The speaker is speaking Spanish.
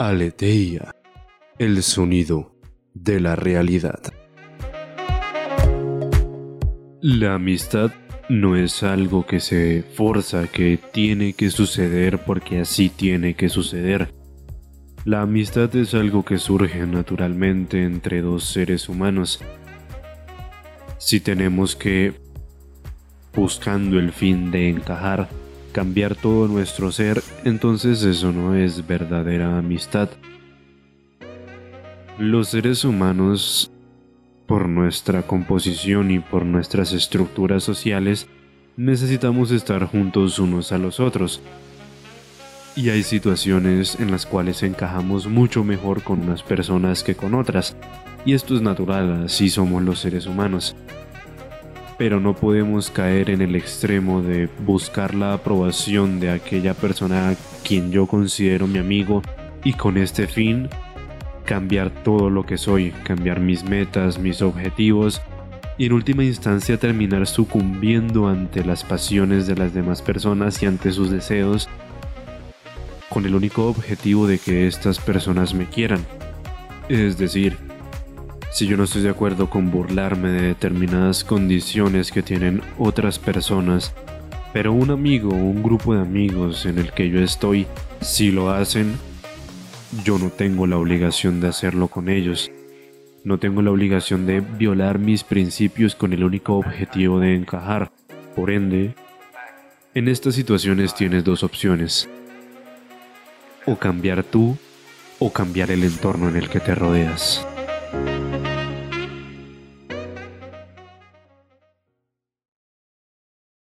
Aleteia, el sonido de la realidad. La amistad no es algo que se forza, que tiene que suceder porque así tiene que suceder. La amistad es algo que surge naturalmente entre dos seres humanos. Si tenemos que, buscando el fin de encajar, cambiar todo nuestro ser, entonces eso no es verdadera amistad. Los seres humanos, por nuestra composición y por nuestras estructuras sociales, necesitamos estar juntos unos a los otros. Y hay situaciones en las cuales encajamos mucho mejor con unas personas que con otras. Y esto es natural, así somos los seres humanos pero no podemos caer en el extremo de buscar la aprobación de aquella persona a quien yo considero mi amigo y con este fin cambiar todo lo que soy, cambiar mis metas, mis objetivos y en última instancia terminar sucumbiendo ante las pasiones de las demás personas y ante sus deseos con el único objetivo de que estas personas me quieran. Es decir, si yo no estoy de acuerdo con burlarme de determinadas condiciones que tienen otras personas, pero un amigo o un grupo de amigos en el que yo estoy, si lo hacen, yo no tengo la obligación de hacerlo con ellos. No tengo la obligación de violar mis principios con el único objetivo de encajar. Por ende, en estas situaciones tienes dos opciones. O cambiar tú o cambiar el entorno en el que te rodeas.